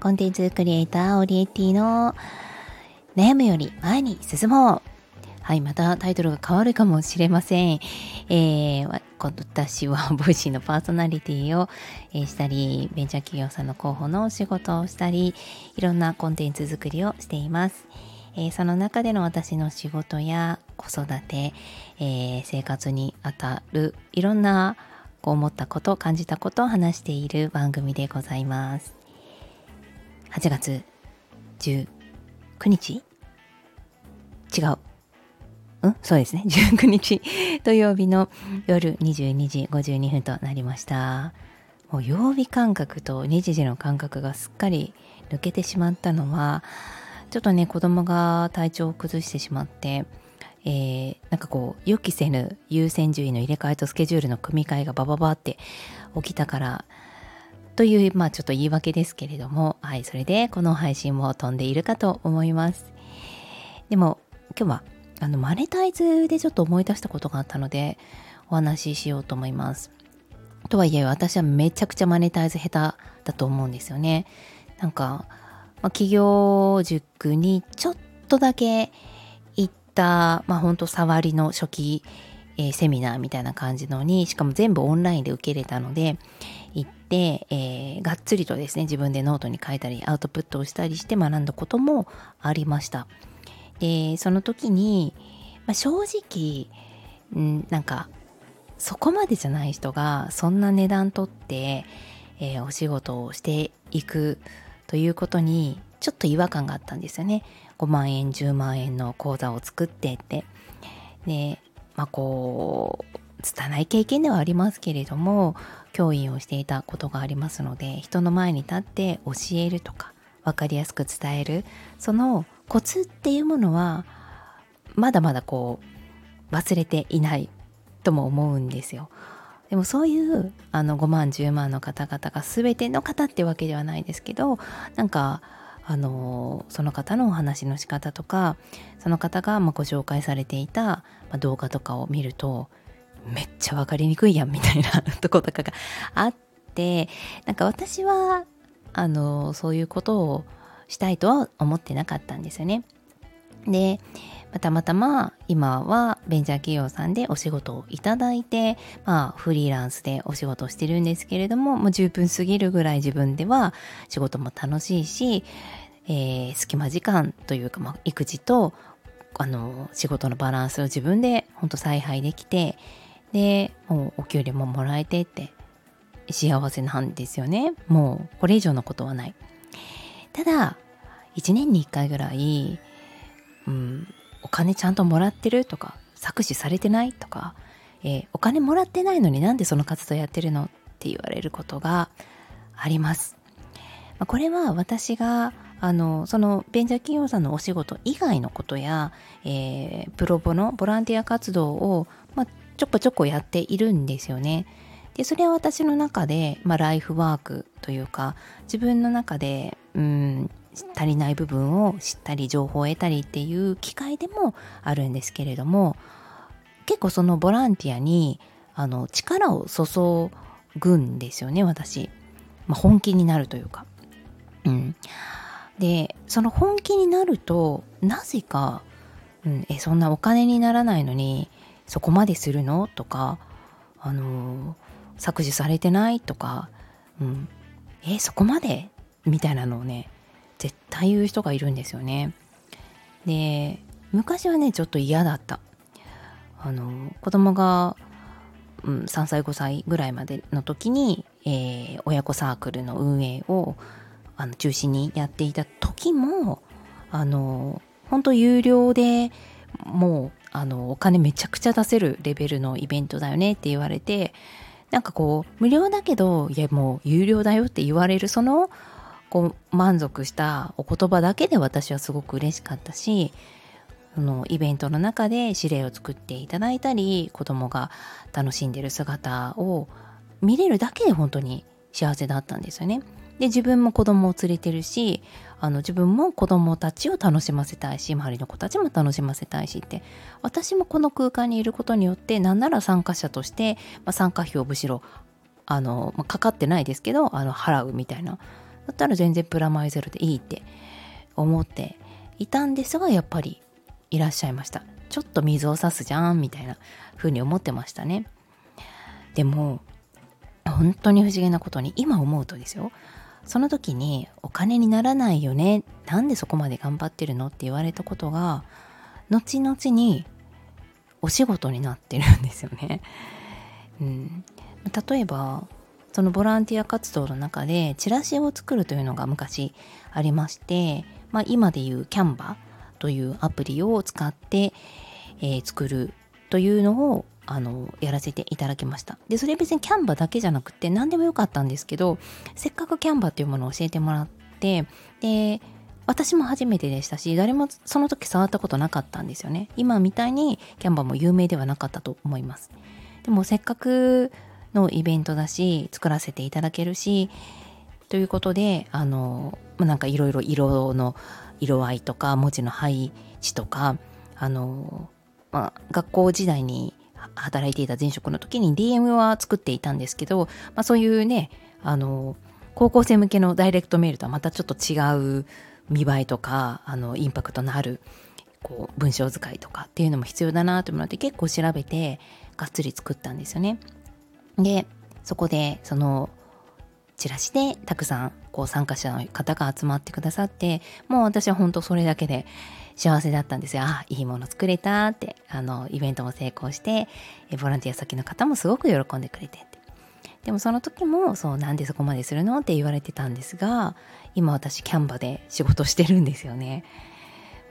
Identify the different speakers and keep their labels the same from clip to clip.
Speaker 1: コンテンツクリエイターオリエッティの悩むより前に進もう。はい、またタイトルが変わるかもしれません。えー、私は Voicy のパーソナリティを、えしたり、ベンチャー企業さんの広報のお仕事をしたり、いろんなコンテンツ作りをしています。えー、その中での私の仕事や子育て、えー、生活にあたるいろんなこう思ったこと感じたことを話している番組でございます8月19日？違う。うん？そうですね。19日。土曜日の夜22時52分となりました。もう曜日感覚と日時の感覚がすっかり抜けてしまったのはちょっとね子供が体調を崩してしまってえー、なんかこう予期せぬ優先順位の入れ替えとスケジュールの組み替えがバババって起きたからというまあちょっと言い訳ですけれどもはいそれでこの配信も飛んでいるかと思います。でも今日はあのマネタイズでちょっと思い出したことがあったのでお話ししようと思います。とはいえ私はめちゃくちゃマネタイズ下手だと思うんですよね。なんかまあ、起業塾にちょっとだけ行った、まあ、ほんと触りの初期、えー、セミナーみたいな感じのに、しかも全部オンラインで受けれたので、行って、えー、がっつりとですね、自分でノートに書いたり、アウトプットをしたりして学んだこともありました。で、その時に、まあ、正直、んなんか、そこまでじゃない人が、そんな値段取って、えー、お仕事をしていくということにちょっと違和感があったんですよね。5万円10万円の講座を作ってってでまあこう拙い経験ではありますけれども教員をしていたことがありますので人の前に立って教えるとか分かりやすく伝えるそのコツっていうものはまだまだこう忘れていないとも思うんですよ。でもそういうあの5万10万の方々が全ての方ってわけではないですけどなんかあのその方のお話の仕方とかその方がまご紹介されていた、動画とかを見るとめっちゃ分かりにくいやんみたいな とことかがあってなんか私はあのそういうことをしたいとは思ってなかったんですよね。でたまたま今はベンチャー企業さんでお仕事をいただいて、まあフリーランスでお仕事をしてるんですけれども、もう十分すぎるぐらい自分では仕事も楽しいし、えー、隙間時間というか、まあ、育児とあの仕事のバランスを自分で本当采配できてでもうお給料ももらえてって幸せなんですよねもうこれ以上のことはないただ1年に1回ぐらい、うん、お金ちゃんともらってるとか搾取されてないとか、えー、お金もらってないのになんでその活動やってるのって言われることがあります。まあ、これは私があのそのベンチャー企業さんのお仕事以外のことや、えー、プロボのボランティア活動を、ちょこちょこやっているんですよね。でそれは私の中で、まあ、ライフワークというか自分の中でうん足りない部分を知ったり情報を得たりっていう機会でもあるんですけれども結構そのボランティアにあの力を注ぐんですよね私、まあ、本気になるというか。うん。でその本気になるとなぜか、うん、えそんなお金にならないのにそこまでするの？とかあの削除されてない？とか、うん、えそこまで？みたいなのをね絶対言う人がいるんですよね。で昔はねちょっと嫌だった。あの子供が、うん、3歳5歳ぐらいまでの時に、えー、親子サークルの運営をあの中心にやっていた時もあの本当有料でもうあのお金めちゃくちゃ出せるレベルのイベントだよねって言われてなんかこう無料だけどいやもう有料だよって言われるそのこう満足したお言葉だけで私はすごく嬉しかったしそのイベントの中で指令を作っていただいたり子供が楽しんでる姿を見れるだけで本当に幸せだったんですよね。で自分も子供を連れてるしあの自分も子供たちを楽しませたいし周りの子たちも楽しませたいしって私もこの空間にいることによって何なら参加者として、まあ、参加費をむしろあの、まあ、かかってないですけどあの払うみたいな。だったら全然プラマイゼロでいいって思っていたんですがやっぱりいらっしゃいました。ちょっと水を差すじゃんみたいな風に思ってましたね。でも本当に不思議なことに今思うとですよ。その時にお金にならないよねなんでそこまで頑張ってるのって言われたことが後々にお仕事になってるんですよね。うん、例えばそのボランティア活動の中でチラシを作るというのが昔ありまして、まあ、今でいうキャンバというアプリを使って、えー、作るというのをあのやらせていただきました。でそれ別にキャンバだけじゃなくて何でもよかったんですけどせっかくキャンバっていうものを教えてもらってで私も初めてでしたし誰もその時触ったことなかったんですよね。今みたいにキャンバも有名ではなかったと思います。でもせっかくのイベントだし作らせていただけるしということであのなんかいろいろ色の色合いとか文字の配置とかあの、まあ、学校時代に働いていた前職の時に DM は作っていたんですけど、まあ、そういうねあの高校生向けのダイレクトメールとはまたちょっと違う見栄えとかあのインパクトのあるこう文章使いとかっていうのも必要だなと思って結構調べてがっつり作ったんですよね。でそこでそのチラシでたくさんこう参加者の方が集まってくださってもう私は本当それだけで幸せだったんですよ。あ、いいもの作れたって、あの、イベントも成功して、ボランティア先の方もすごく喜んでくれてって。でもその時も、そう、なんでそこまでするのって言われてたんですが、今私キャンバで仕事してるんですよね。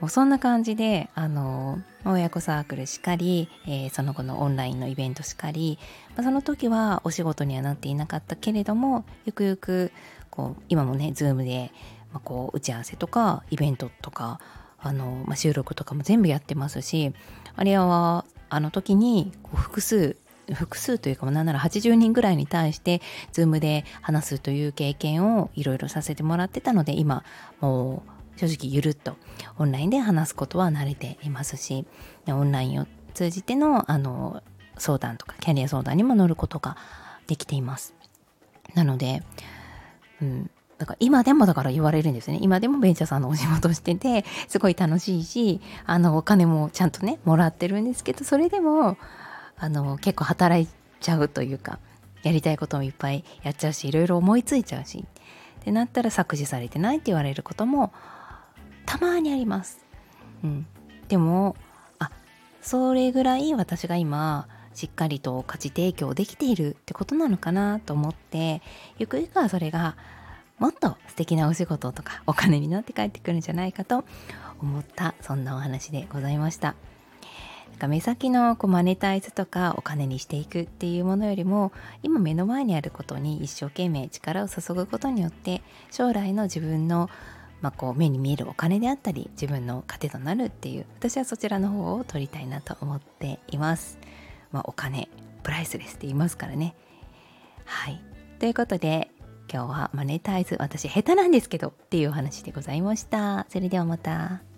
Speaker 1: もうそんな感じで、あの、親子サークルしかり、えー、その後のオンラインのイベントしかり、まあ、その時はお仕事にはなっていなかったけれども、ゆくゆく、こう、今もね、 Zoomで、まあ、こう、打ち合わせとか、イベントとか、あの、まあ、収録とかも全部やってますしあれはあの時にこう複数複数というか何なら80人ぐらいに対して Zoomで話すという経験をいろいろさせてもらってたので今もう正直ゆるっとオンラインで話すことは慣れていますしオンラインを通じてのあの相談とかキャリア相談にも乗ることができていますなので、うん、だから今でもだから言われるんですね。今でもベンチャーさんのお仕事してて、すごい楽しいし、あの、お金もちゃんとね、もらってるんですけど、それでも、あの、結構働いちゃうというか、やりたいこともいっぱいやっちゃうし、いろいろ思いついちゃうし、ってなったら削除されてないって言われることも、たまにあります。うん。でも、あ、それぐらい私が今、しっかりと価値提供できているってことなのかなと思って、ゆくゆくはそれがもっと素敵なお仕事とかお金になって帰ってくるんじゃないかと思ったそんなお話でございました。なんか目先のこうマネタイズとかお金にしていくっていうものよりも今目の前にあることに一生懸命力を注ぐことによって将来の自分のまあ、こう目に見えるお金であったり自分の糧となるっていう私はそちらの方を取りたいなと思っています。まあ、お金プライスレスって言いますからね。はいということで今日はマネタイズ私下手なんですけどっていうお話でございました。それではまた。